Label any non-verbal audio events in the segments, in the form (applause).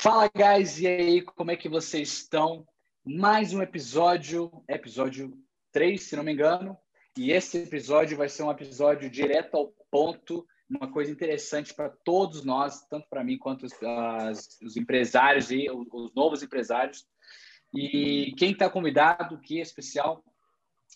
Fala, guys! E aí, como é que vocês estão? Mais um episódio, episódio 3, se não me engano. E esse episódio vai ser um episódio direto ao ponto, uma coisa interessante para todos nós, tanto para mim quanto os, as, os empresários e os, os, novos empresários. E quem está convidado aqui, especial,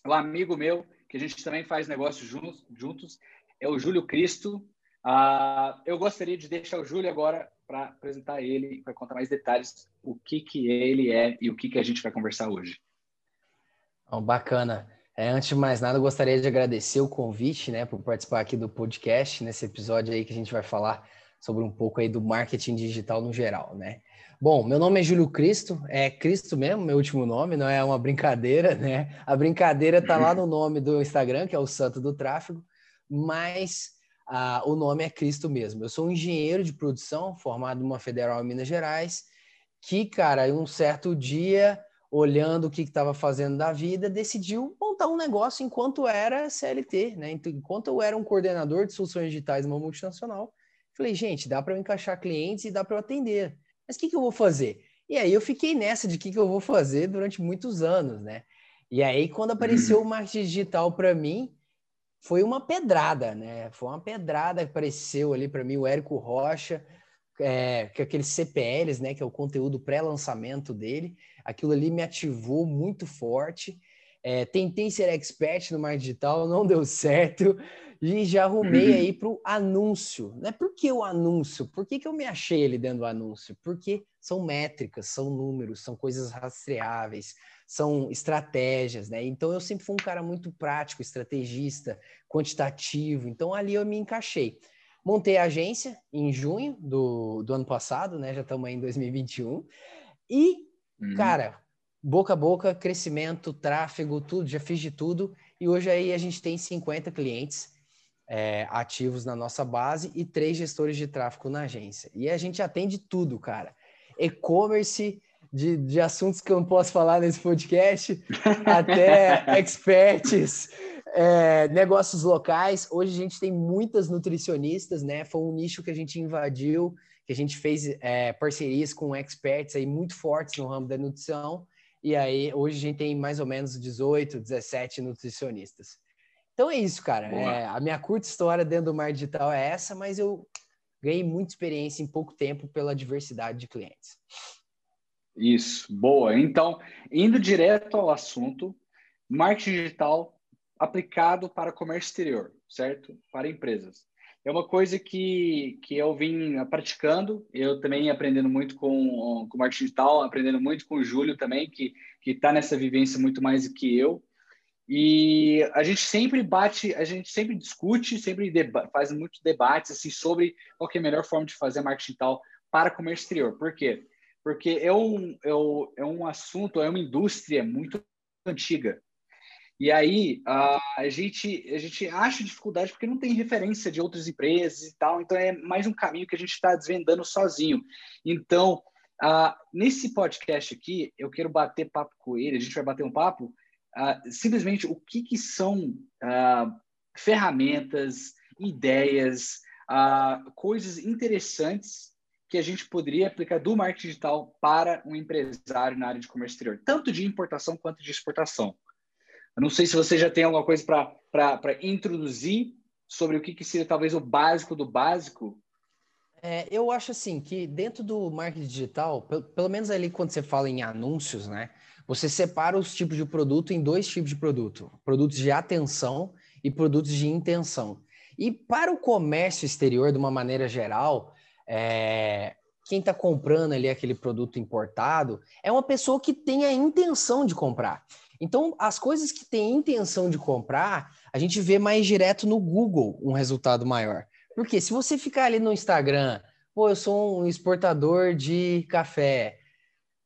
um amigo meu, que a gente também faz negócio juntos, juntos é o Júlio Cristo. Uh, eu gostaria de deixar o Júlio agora para apresentar ele, para contar mais detalhes o que, que ele é e o que, que a gente vai conversar hoje. Oh, bacana. É, antes de mais nada, eu gostaria de agradecer o convite, né, por participar aqui do podcast, nesse episódio aí que a gente vai falar sobre um pouco aí do marketing digital no geral, né? Bom, meu nome é Júlio Cristo, é Cristo mesmo, meu último nome, não é uma brincadeira, (laughs) né? A brincadeira tá lá no nome do Instagram, que é o Santo do Tráfego, mas ah, o nome é Cristo mesmo. Eu sou um engenheiro de produção formado numa federal em Minas Gerais, que, cara, um certo dia, olhando o que estava fazendo da vida, decidiu montar um negócio enquanto era CLT, né? Enquanto eu era um coordenador de soluções digitais numa multinacional, falei, gente, dá para eu encaixar clientes e dá para eu atender. Mas o que, que eu vou fazer? E aí eu fiquei nessa de o que, que eu vou fazer durante muitos anos, né? E aí, quando apareceu o marketing digital para mim, foi uma pedrada, né? Foi uma pedrada que apareceu ali para mim o Érico Rocha, é, que é aqueles CPLs, né? Que é o conteúdo pré-lançamento dele. Aquilo ali me ativou muito forte. É, tentei ser expert no marketing digital, não deu certo. E já arrumei aí para o anúncio. Né? Por que o anúncio? Por que, que eu me achei ali dentro do anúncio? Porque são métricas, são números, são coisas rastreáveis, são estratégias, né? Então eu sempre fui um cara muito prático, estrategista, quantitativo. Então ali eu me encaixei. Montei a agência em junho do, do ano passado, né? Já estamos aí em 2021. E, uhum. cara, boca a boca, crescimento, tráfego, tudo, já fiz de tudo. E hoje aí a gente tem 50 clientes é, ativos na nossa base e três gestores de tráfego na agência. E a gente atende tudo, cara. E-commerce, de, de assuntos que eu não posso falar nesse podcast, até (laughs) experts, é, negócios locais. Hoje a gente tem muitas nutricionistas, né? Foi um nicho que a gente invadiu, que a gente fez é, parcerias com experts aí muito fortes no ramo da nutrição. E aí, hoje a gente tem mais ou menos 18, 17 nutricionistas. Então é isso, cara. É, a minha curta história dentro do mar digital é essa, mas eu ganhei muita experiência em pouco tempo pela diversidade de clientes. Isso, boa. Então, indo direto ao assunto, marketing digital aplicado para comércio exterior, certo? Para empresas. É uma coisa que, que eu vim praticando, eu também aprendendo muito com, com marketing digital, aprendendo muito com o Júlio também, que está nessa vivência muito mais do que eu. E a gente sempre bate, a gente sempre discute, sempre faz muitos debates assim, sobre qual é a melhor forma de fazer marketing digital para comércio exterior. Por quê? Porque é um, é um, é um assunto, é uma indústria muito antiga. E aí a, a, gente, a gente acha dificuldade porque não tem referência de outras empresas e tal, então é mais um caminho que a gente está desvendando sozinho. Então, uh, nesse podcast aqui, eu quero bater papo com ele, a gente vai bater um papo, uh, simplesmente o que, que são ferramentas, ideias, coisas interessantes que a gente poderia aplicar do marketing digital para um empresário na área de comércio exterior, tanto de importação quanto de exportação. Eu não sei se você já tem alguma coisa para introduzir sobre o que, que seria talvez o básico do básico. É, eu acho assim que dentro do marketing digital, pelo, pelo menos ali quando você fala em anúncios, né, você separa os tipos de produto em dois tipos de produto: produtos de atenção e produtos de intenção. E para o comércio exterior, de uma maneira geral, é, quem está comprando ali aquele produto importado é uma pessoa que tem a intenção de comprar. Então, as coisas que tem intenção de comprar, a gente vê mais direto no Google um resultado maior. Porque se você ficar ali no Instagram, pô, eu sou um exportador de café.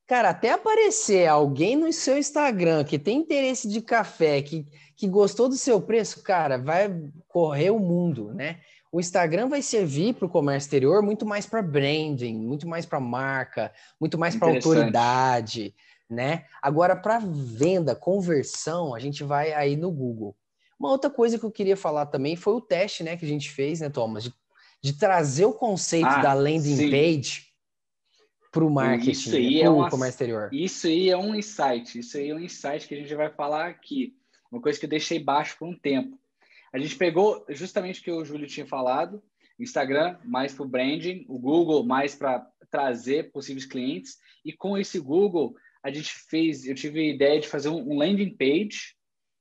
Cara, até aparecer alguém no seu Instagram que tem interesse de café, que, que gostou do seu preço, cara, vai correr o mundo, né? O Instagram vai servir para o comércio exterior muito mais para branding, muito mais para marca, muito mais para autoridade, né? Agora, para venda, conversão, a gente vai aí no Google. Uma outra coisa que eu queria falar também foi o teste, né, que a gente fez, né, Thomas, de, de trazer o conceito ah, da landing sim. page para o marketing, isso aí é um comércio exterior? Isso aí é um insight, isso aí é um insight que a gente vai falar aqui. Uma coisa que eu deixei baixo por um tempo. A gente pegou justamente o que o Júlio tinha falado, Instagram mais para o branding, o Google mais para trazer possíveis clientes. E com esse Google, a gente fez, eu tive a ideia de fazer um landing page.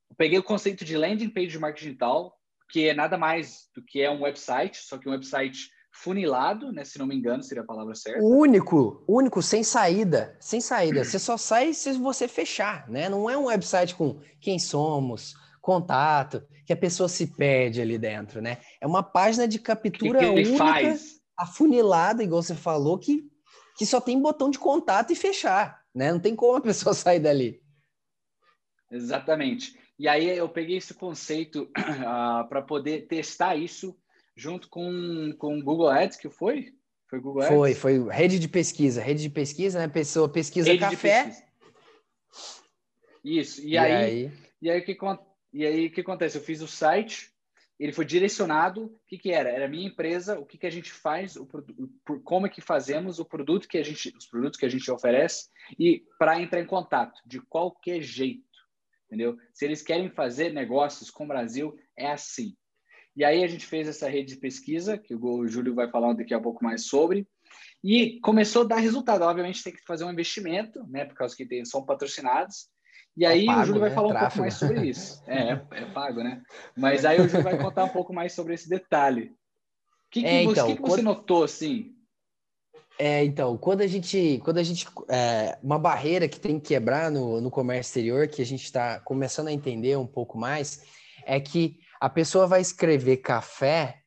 Eu peguei o conceito de landing page de marketing digital, que é nada mais do que é um website, só que um website funilado, né? Se não me engano, seria a palavra certa. Único, único, sem saída, sem saída. Você só sai se você fechar, né? Não é um website com quem somos, contato, que a pessoa se perde ali dentro, né? É uma página de captura que que única, faz? afunilada, igual você falou, que, que só tem botão de contato e fechar, né? Não tem como a pessoa (laughs) sair dali. Exatamente. E aí eu peguei esse conceito uh, (clears throat) ah, para poder testar isso junto com com Google Ads, que foi? Foi Google Ads? Foi, foi rede de pesquisa. Rede de pesquisa, né? Pessoa pesquisa rede café. Pesquisa. Isso. E, e aí, aí, e aí o que e aí o que acontece? Eu fiz o site, ele foi direcionado. O que, que era? Era a minha empresa, o que, que a gente faz, o, como é que fazemos o produto que a gente, os produtos que a gente oferece e para entrar em contato de qualquer jeito, entendeu? Se eles querem fazer negócios com o Brasil, é assim. E aí a gente fez essa rede de pesquisa, que o Júlio vai falar daqui a pouco mais sobre, e começou a dar resultado. Obviamente tem que fazer um investimento, né, por causa que tem, são patrocinados, e aí é pago, o Júlio vai né? falar um pouco mais sobre isso. É, (laughs) é, é, pago, né? Mas aí o Júlio vai contar um pouco mais sobre esse detalhe. O que, que, é, você, então, que, que você notou, assim? É, então, quando a gente, quando a gente, é, uma barreira que tem que quebrar no, no comércio exterior, que a gente está começando a entender um pouco mais, é que a pessoa vai escrever café,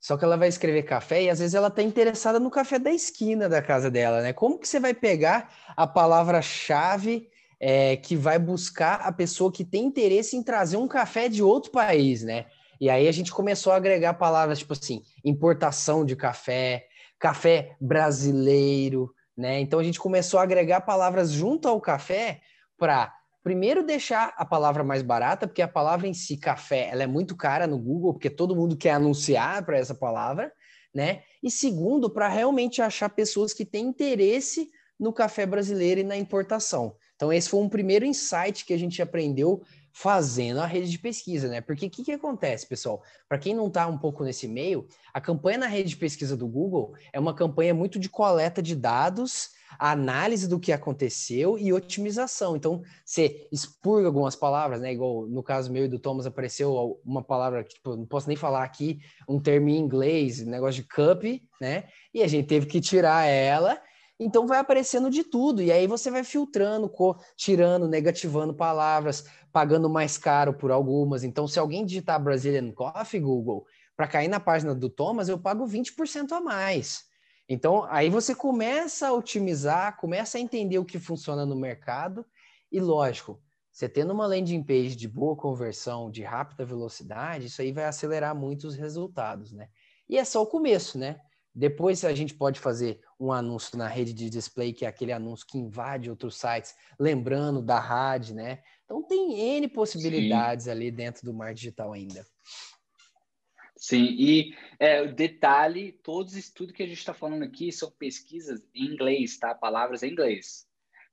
só que ela vai escrever café e às vezes ela está interessada no café da esquina da casa dela, né? Como que você vai pegar a palavra-chave é, que vai buscar a pessoa que tem interesse em trazer um café de outro país, né? E aí a gente começou a agregar palavras tipo assim, importação de café, café brasileiro, né? Então a gente começou a agregar palavras junto ao café para primeiro deixar a palavra mais barata, porque a palavra em si, café, ela é muito cara no Google, porque todo mundo quer anunciar para essa palavra, né? E segundo, para realmente achar pessoas que têm interesse no café brasileiro e na importação. Então, esse foi um primeiro insight que a gente aprendeu fazendo a rede de pesquisa, né? Porque o que, que acontece, pessoal? Para quem não está um pouco nesse meio, a campanha na rede de pesquisa do Google é uma campanha muito de coleta de dados, análise do que aconteceu e otimização. Então, você expurga algumas palavras, né? Igual no caso meu e do Thomas apareceu uma palavra que tipo, não posso nem falar aqui, um termo em inglês, negócio de cup, né? E a gente teve que tirar ela então vai aparecendo de tudo, e aí você vai filtrando, tirando, negativando palavras, pagando mais caro por algumas. Então, se alguém digitar Brazilian Coffee Google, para cair na página do Thomas, eu pago 20% a mais. Então, aí você começa a otimizar, começa a entender o que funciona no mercado, e lógico, você tendo uma landing page de boa conversão, de rápida velocidade, isso aí vai acelerar muito os resultados, né? E é só o começo, né? Depois a gente pode fazer um anúncio na rede de display, que é aquele anúncio que invade outros sites, lembrando da rádio, né? Então tem N possibilidades Sim. ali dentro do mar digital ainda. Sim, e é, o detalhe, todos os estudos que a gente está falando aqui são pesquisas em inglês, tá? Palavras em inglês.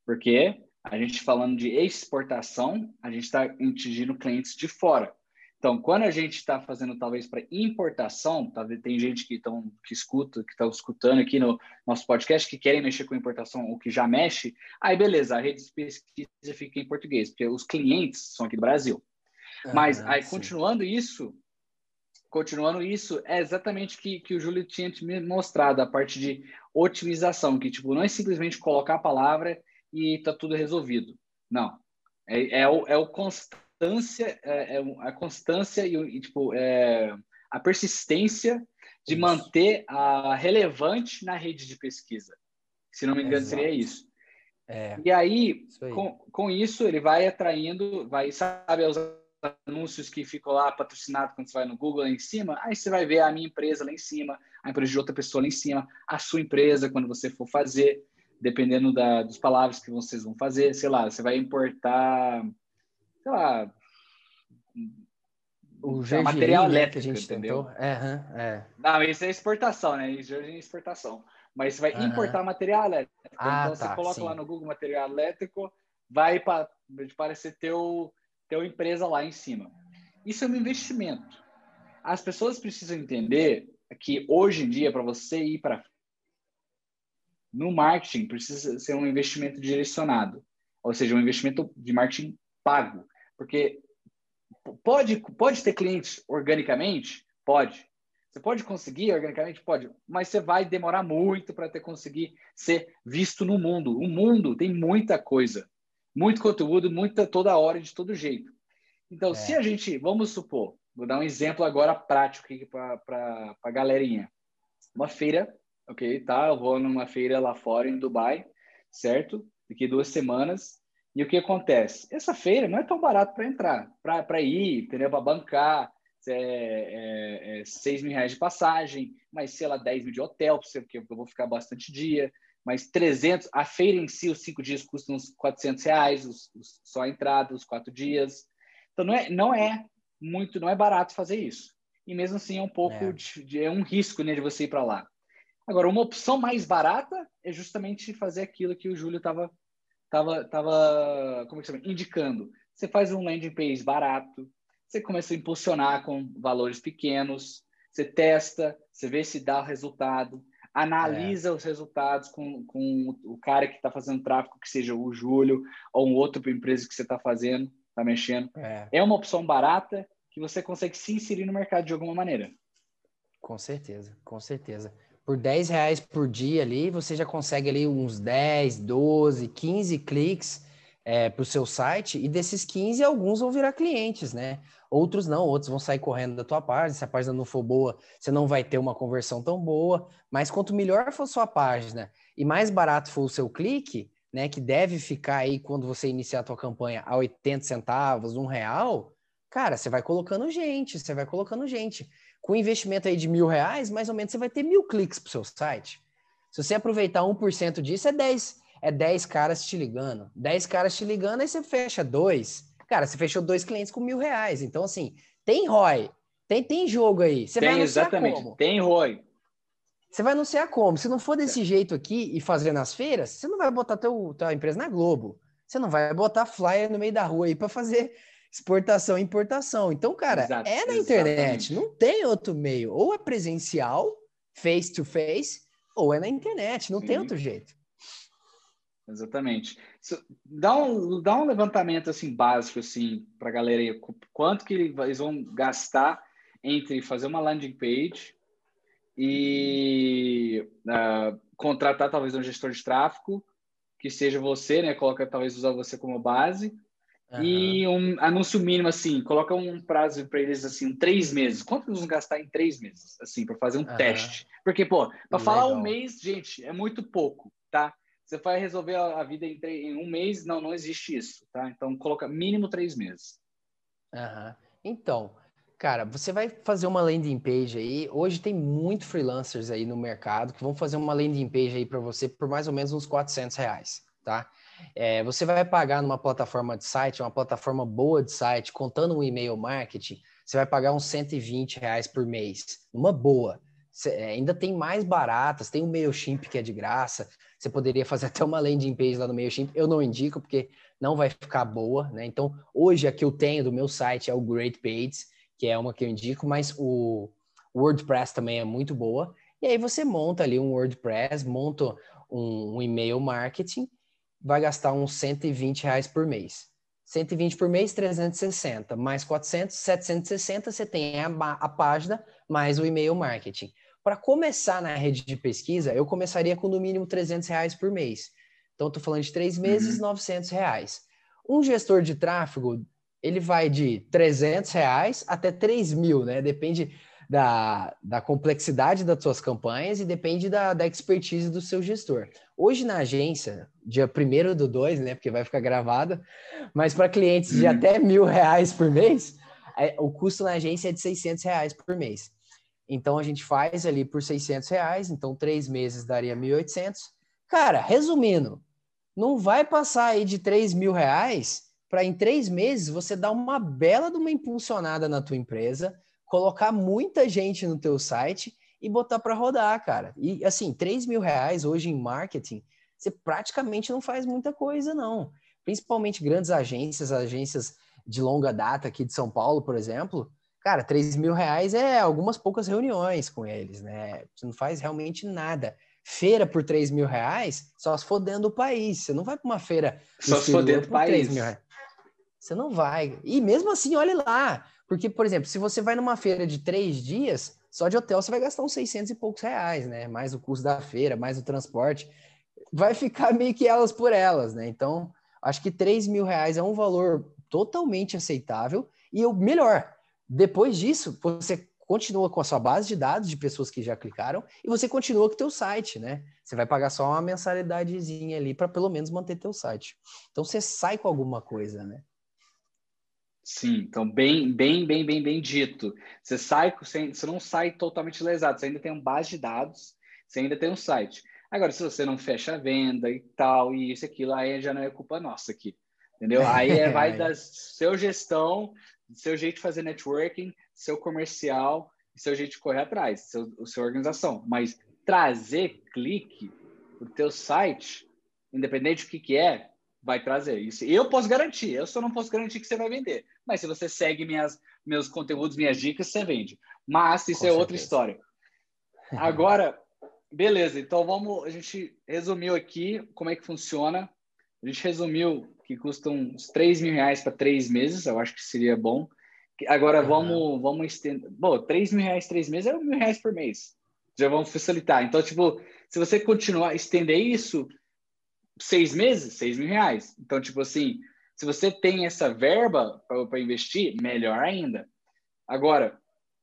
Porque a gente falando de exportação, a gente está atingindo clientes de fora. Então, quando a gente está fazendo talvez para importação, talvez tem gente que, tão, que escuta, que está escutando aqui no nosso podcast, que querem mexer com importação ou que já mexe, aí beleza, a rede de pesquisa fica em português, porque os clientes são aqui do Brasil. Ah, Mas aí, sim. continuando isso, continuando isso, é exatamente o que, que o Júlio tinha me mostrado, a parte de otimização, que tipo, não é simplesmente colocar a palavra e está tudo resolvido. Não. É, é, o, é o constante constância, é, é a constância e, e tipo, é, a persistência de isso. manter a relevante na rede de pesquisa. Se não me engano, Exato. seria isso. É, e aí, aí, Com, com isso, ele vai atraindo, vai, sabe, os anúncios que ficam lá patrocinados quando você vai no Google lá em cima, aí você vai ver a minha empresa lá em cima, a empresa de outra pessoa lá em cima, a sua empresa quando você for fazer, dependendo da, das palavras que vocês vão fazer, sei lá, você vai importar sei lá, o gergelim, material né, elétrico, que a gente entendeu? Tentou. É, é. Não, isso é exportação, né? Isso é exportação. mas você vai uhum. importar material elétrico. Ah, então, tá, você coloca sim. lá no Google material elétrico, vai para parecer teu, teu empresa lá em cima. Isso é um investimento. As pessoas precisam entender que hoje em dia, para você ir para no marketing, precisa ser um investimento direcionado, ou seja, um investimento de marketing pago, porque pode, pode ter clientes organicamente? Pode. Você pode conseguir organicamente? Pode. Mas você vai demorar muito para ter conseguir ser visto no mundo. O mundo tem muita coisa, muito conteúdo, muita toda hora, de todo jeito. Então, é. se a gente, vamos supor, vou dar um exemplo agora prático aqui para a galerinha. Uma feira, ok? Tá? Eu vou numa feira lá fora, em Dubai, certo? Daqui duas semanas. E o que acontece? Essa feira não é tão barato para entrar, para ir, entendeu? Para bancar, é, é, é 6 mil reais de passagem, mais, sei lá, 10 mil de hotel, porque eu vou ficar bastante dia, mais 300. A feira em si, os cinco dias custam uns 400 reais, os, os, só a entrada, os quatro dias. Então, não é, não é muito, não é barato fazer isso. E mesmo assim, é um pouco, é, de, de, é um risco né, de você ir para lá. Agora, uma opção mais barata é justamente fazer aquilo que o Júlio estava tava, tava, como é que chama? indicando. Você faz um landing page barato, você começa a impulsionar com valores pequenos, você testa, você vê se dá resultado, analisa é. os resultados com, com o cara que está fazendo tráfego, que seja o Júlio ou um outro empresa que você está fazendo, está mexendo. É. é uma opção barata que você consegue se inserir no mercado de alguma maneira. Com certeza, com certeza por 10 reais por dia ali, você já consegue ali uns 10, 12, 15 cliques é, para o seu site, e desses 15, alguns vão virar clientes, né? Outros não, outros vão sair correndo da tua página. Se a página não for boa, você não vai ter uma conversão tão boa. Mas quanto melhor for sua página e mais barato for o seu clique, né? Que deve ficar aí quando você iniciar a tua campanha a 80 centavos, um real, cara, você vai colocando gente, você vai colocando gente com investimento aí de mil reais, mais ou menos você vai ter mil cliques para o seu site. Se você aproveitar 1% disso, é 10, é 10 caras te ligando. 10 caras te ligando, aí você fecha dois. Cara, você fechou dois clientes com mil reais. Então, assim, tem ROI, tem, tem jogo aí. Você tem, vai exatamente. Como? Tem ROI. Você vai anunciar como? Se não for desse jeito aqui e fazer nas feiras, você não vai botar teu, tua empresa na Globo. Você não vai botar flyer no meio da rua aí para fazer exportação e importação. Então, cara, Exato, é na internet, não tem outro meio. Ou é presencial, face to face, ou é na internet, não Sim. tem outro jeito. Exatamente. Dá um, dá um levantamento assim básico assim para a galera aí, quanto que eles vão gastar entre fazer uma landing page e uh, contratar talvez um gestor de tráfego que seja você, né? Coloca talvez usar você como base Uhum. E um anúncio mínimo, assim, coloca um prazo para eles, assim, três meses. Quanto eles vão gastar em três meses, assim, para fazer um uhum. teste? Porque, pô, para falar um mês, gente, é muito pouco, tá? Você vai resolver a, vida em, em, um mês? Não, não existe isso, tá? Então, coloca mínimo três meses. Uhum. Então, cara, você vai fazer uma landing page aí. Hoje tem muito freelancers aí no mercado que vão fazer uma landing page aí para você por mais ou menos uns 400 reais, tá? É, você vai pagar numa plataforma de site, uma plataforma boa de site, contando um e-mail marketing, você vai pagar uns 120 reais por mês, uma boa. Cê, é, ainda tem mais baratas, tem o MailChimp que é de graça, você poderia fazer (laughs) até uma landing page lá no MailChimp, eu não indico porque não vai ficar boa, né? Então, hoje a que eu tenho do meu site é o Great Pages, que é uma que eu indico, mas o WordPress também é muito boa. E aí você monta ali um WordPress, monta um, um e-mail marketing vai gastar uns 120 reais por mês. 120 por mês, 360, mais 400, 760, você tem a, a página mais o e-mail marketing. Para começar na rede de pesquisa, eu começaria com no mínimo 300 reais por mês. Então, estou falando de três meses, uhum. 900 reais. Um gestor de tráfego, ele vai de 300 reais até 3 mil, né? Depende da, da complexidade das suas campanhas e depende da, da expertise do seu gestor. Hoje na agência, dia 1 do 2, né, porque vai ficar gravado, mas para clientes de até (laughs) mil reais por mês, é, o custo na agência é de 600 reais por mês. Então a gente faz ali por 600 reais, então três meses daria 1.800. Cara, resumindo, não vai passar aí de 3 mil reais para em três meses você dar uma bela de uma impulsionada na tua empresa, colocar muita gente no teu site e botar para rodar, cara. E assim, 3 mil reais hoje em marketing, você praticamente não faz muita coisa, não. Principalmente grandes agências, agências de longa data aqui de São Paulo, por exemplo. Cara, 3 mil reais é algumas poucas reuniões com eles, né? Você não faz realmente nada. Feira por 3 mil reais, só se for dentro do país. Você não vai para uma feira. Só se for dentro do país. Você não vai. E mesmo assim, olhe lá. Porque, por exemplo, se você vai numa feira de três dias, só de hotel você vai gastar uns 600 e poucos reais, né? Mais o custo da feira, mais o transporte. Vai ficar meio que elas por elas, né? Então, acho que 3 mil reais é um valor totalmente aceitável. E o melhor, depois disso, você continua com a sua base de dados de pessoas que já clicaram e você continua com o teu site, né? Você vai pagar só uma mensalidadezinha ali para pelo menos manter teu site. Então você sai com alguma coisa, né? Sim, então bem, bem, bem, bem, bem dito. Você sai, você não sai totalmente lesado, você ainda tem um base de dados, você ainda tem um site. Agora, se você não fecha a venda e tal, e isso e aquilo, aí já não é culpa nossa aqui. Entendeu? (laughs) Aí é, vai da seu gestão, seu jeito de fazer networking, seu comercial, seu jeito de correr atrás, seu, sua organização. Mas trazer clique para o teu site, independente do que, que é, vai trazer. Isso eu posso garantir. Eu só não posso garantir que você vai vender. Mas se você segue minhas, meus conteúdos, minhas dicas, você vende. Mas isso Com é certeza. outra história. Agora, (laughs) beleza. Então vamos. A gente resumiu aqui como é que funciona. A gente resumiu que custa uns 3 mil reais para três meses, eu acho que seria bom. Agora uhum. vamos, vamos estender. Bom, 3 mil reais três meses é mil reais por mês. Já vamos facilitar. Então, tipo, se você continuar, estender isso seis meses, seis mil reais. Então, tipo assim, se você tem essa verba para investir, melhor ainda. Agora,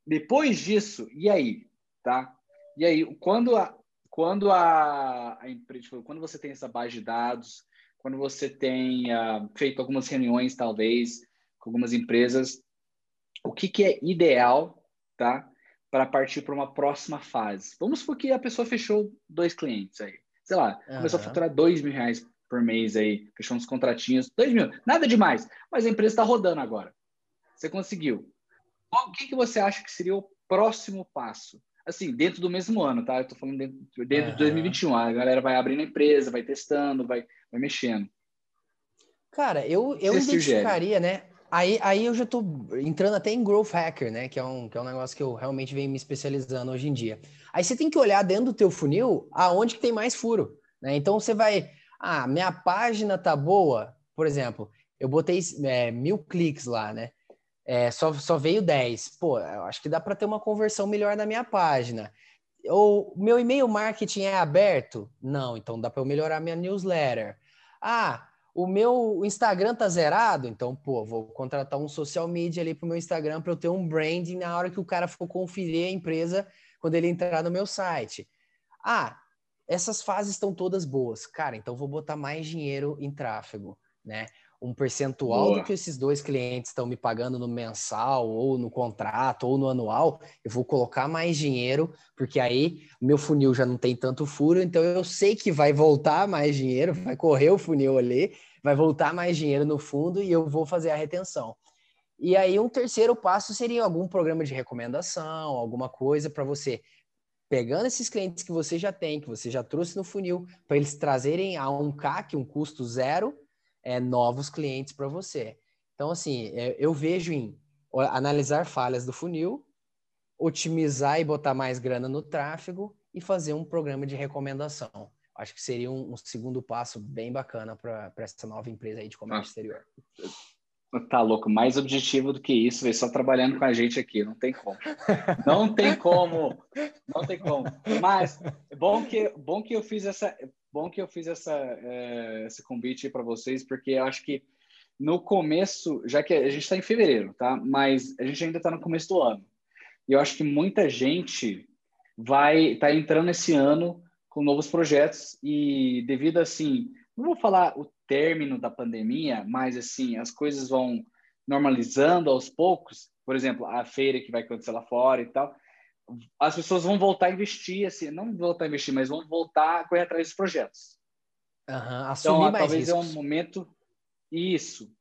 depois disso, e aí, tá? E aí, quando a, quando a, a tipo, quando você tem essa base de dados, quando você tenha feito algumas reuniões, talvez, com algumas empresas, o que, que é ideal, tá? Para partir para uma próxima fase. Vamos supor que a pessoa fechou dois clientes aí. Sei lá, uhum. começou a faturar dois mil reais por mês aí, fechou uns contratinhos, dois mil, nada demais, mas a empresa está rodando agora. Você conseguiu. O que, que você acha que seria o próximo passo? Assim, dentro do mesmo ano, tá? Eu tô falando dentro, dentro uhum. de 2021. A galera vai abrindo a empresa, vai testando, vai, vai mexendo. Cara, eu, eu identificaria, né? Aí, aí eu já estou entrando até em Growth Hacker, né? Que é, um, que é um negócio que eu realmente venho me especializando hoje em dia. Aí você tem que olhar dentro do teu funil aonde que tem mais furo, né? Então você vai... Ah, minha página tá boa. Por exemplo, eu botei é, mil cliques lá, né? É, só, só veio 10. Pô, eu acho que dá para ter uma conversão melhor na minha página. Ou meu e-mail marketing é aberto? Não, então dá para eu melhorar minha newsletter. Ah, o meu Instagram tá zerado, então, pô, vou contratar um social media ali pro meu Instagram para eu ter um branding na hora que o cara for conferir a empresa quando ele entrar no meu site. Ah, essas fases estão todas boas. Cara, então vou botar mais dinheiro em tráfego, né? um percentual Boa. do que esses dois clientes estão me pagando no mensal, ou no contrato, ou no anual, eu vou colocar mais dinheiro, porque aí meu funil já não tem tanto furo, então eu sei que vai voltar mais dinheiro, vai correr o funil ali, vai voltar mais dinheiro no fundo e eu vou fazer a retenção. E aí um terceiro passo seria algum programa de recomendação, alguma coisa para você pegando esses clientes que você já tem, que você já trouxe no funil, para eles trazerem a um CAC, um custo zero, é, novos clientes para você. Então, assim, é, eu vejo em analisar falhas do funil, otimizar e botar mais grana no tráfego e fazer um programa de recomendação. Acho que seria um, um segundo passo bem bacana para essa nova empresa aí de comércio ah, exterior. Tá louco, mais objetivo do que isso, véio, só trabalhando com a gente aqui, não tem como. Não tem como, não tem como. Mas bom que bom que eu fiz essa, bom que eu fiz essa, é, esse convite para vocês, porque eu acho que no começo, já que a gente está em fevereiro, tá? Mas a gente ainda está no começo do ano. E eu acho que muita gente vai estar tá entrando esse ano com novos projetos e devido assim, não vou falar o término da pandemia, mas assim, as coisas vão normalizando aos poucos. Por exemplo, a feira que vai acontecer lá fora e tal as pessoas vão voltar a investir, assim, não voltar a investir, mas vão voltar a correr atrás dos projetos. Uhum, assumir então, talvez riscos. é um momento isso.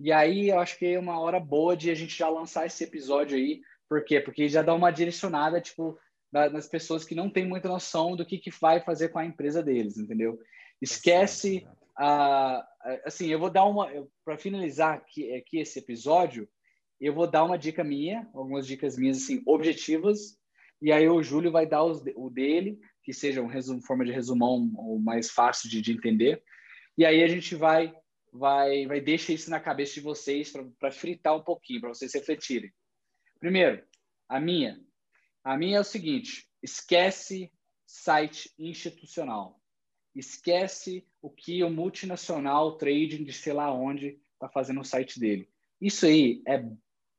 E aí eu acho que é uma hora boa de a gente já lançar esse episódio aí. Por quê? Porque já dá uma direcionada, tipo, das pessoas que não têm muita noção do que, que vai fazer com a empresa deles, entendeu? Esquece a, assim, eu vou dar uma para finalizar aqui, aqui esse episódio, eu vou dar uma dica minha, algumas dicas minhas assim objetivas, e aí o Júlio vai dar os, o dele, que seja um resumo, forma de resumão ou mais fácil de, de entender. E aí a gente vai vai vai deixar isso na cabeça de vocês para fritar um pouquinho, para vocês refletirem. Primeiro, a minha. A minha é o seguinte: esquece site institucional. Esquece o que o multinacional trading de sei lá onde está fazendo no site dele. Isso aí é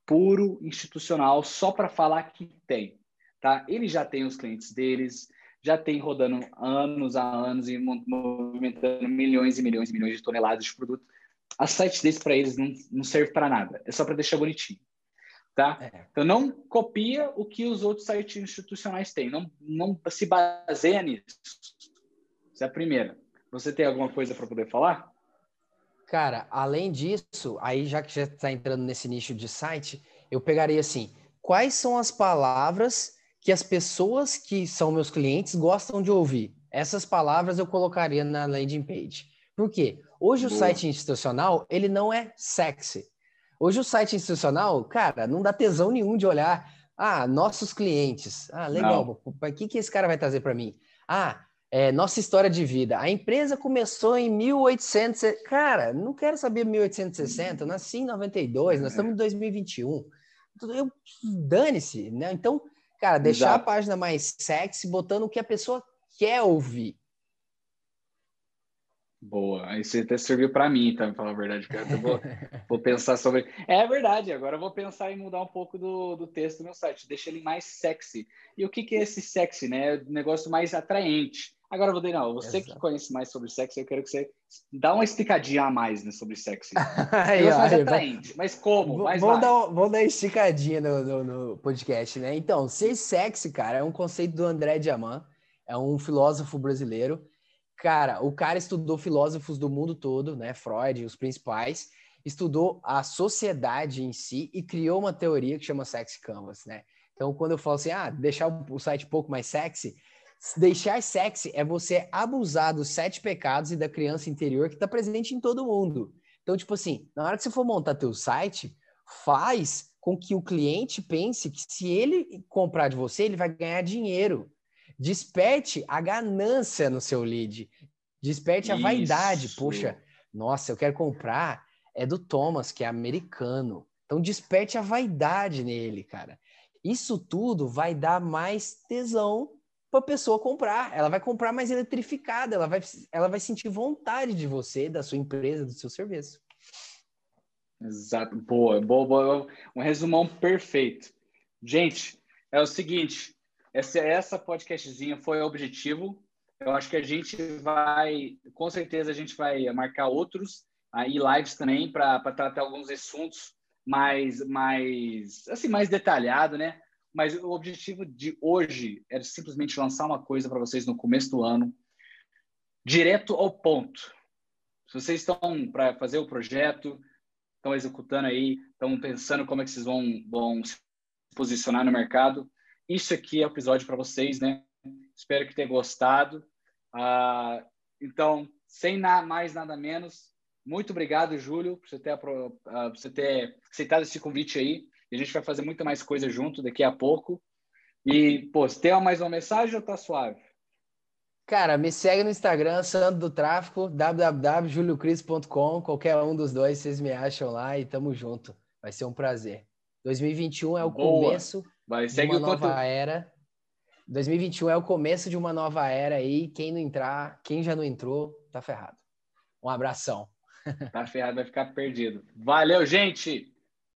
puro institucional, só para falar que tem. Tá? Ele já tem os clientes deles, já tem rodando anos a anos e movimentando milhões e milhões e milhões de toneladas de produto. A site deles para eles não, não serve para nada, é só para deixar bonitinho. Tá? É. Então não copia o que os outros sites institucionais têm, não, não se baseia nisso. Essa é a primeira. Você tem alguma coisa para poder falar? Cara, além disso, aí já que já está entrando nesse nicho de site, eu pegaria assim: quais são as palavras que as pessoas que são meus clientes gostam de ouvir? Essas palavras eu colocaria na landing page. Por quê? Hoje Boa. o site institucional, ele não é sexy. Hoje o site institucional, cara, não dá tesão nenhum de olhar, ah, nossos clientes. Ah, legal, o que, que esse cara vai trazer para mim? Ah, é, nossa história de vida. A empresa começou em 1800. Cara, não quero saber 1860, eu nasci em 92, nós estamos em 2021. Eu, dane-se, né? Então, cara, deixar Exato. a página mais sexy, botando o que a pessoa quer ouvir. Boa, aí você até serviu para mim, tá? Pra falar a verdade, cara. Eu vou, (laughs) vou pensar sobre. É verdade, agora eu vou pensar em mudar um pouco do, do texto do meu site, deixa ele mais sexy. E o que, que é esse sexy, né? É um negócio mais atraente. Agora, Valdeirão, você Exato. que conhece mais sobre sexo, eu quero que você dá uma explicadinha a mais né, sobre sexo. (laughs) aí, mais atraente, mas como? Mais vamos, dar, vamos dar uma esticadinha no, no, no, podcast, né? Então, ser sexy, cara, é um conceito do André Diamant, é um filósofo brasileiro. Cara, o cara estudou filósofos do mundo todo, né? Freud, os principais, estudou a sociedade em si e criou uma teoria que chama Sexy Canvas, né? Então, quando eu falo assim, ah, deixar o site um pouco mais sexy, Deixar sexy é você abusar dos sete pecados e da criança interior que está presente em todo mundo. Então, tipo assim, na hora que você for montar teu site, faz com que o cliente pense que se ele comprar de você, ele vai ganhar dinheiro. Desperte a ganância no seu lead. Desperte a Isso. vaidade. Poxa, nossa, eu quero comprar. É do Thomas, que é americano. Então, desperte a vaidade nele, cara. Isso tudo vai dar mais tesão para a pessoa comprar. Ela vai comprar mais eletrificada, ela vai, ela vai sentir vontade de você, da sua empresa, do seu serviço. Exato, boa, boa, boa. Um resumão perfeito. Gente, é o seguinte, essa, essa podcastzinha foi o objetivo. Eu acho que a gente vai, com certeza, a gente vai marcar outros aí lives também para tratar alguns assuntos mais, mais, assim, mais detalhado, né? mas o objetivo de hoje era simplesmente lançar uma coisa para vocês no começo do ano, direto ao ponto. Se vocês estão para fazer o projeto, estão executando aí, estão pensando como é que vocês vão, vão se posicionar no mercado, isso aqui é o episódio para vocês, né? Espero que tenham gostado. Uh, então, sem na, mais nada menos, muito obrigado, Júlio, por você ter, uh, por você ter aceitado esse convite aí. A gente vai fazer muita mais coisa junto daqui a pouco. E, pô, se tem mais uma mensagem ou tá suave? Cara, me segue no Instagram, Sandro do Tráfico, www.juliocris.com, qualquer um dos dois, vocês me acham lá e tamo junto. Vai ser um prazer. 2021 é o Boa. começo Vai, de uma nova quanto... era. 2021 é o começo de uma nova era aí. Quem não entrar, quem já não entrou, tá ferrado. Um abração. Tá ferrado, vai ficar perdido. Valeu, gente!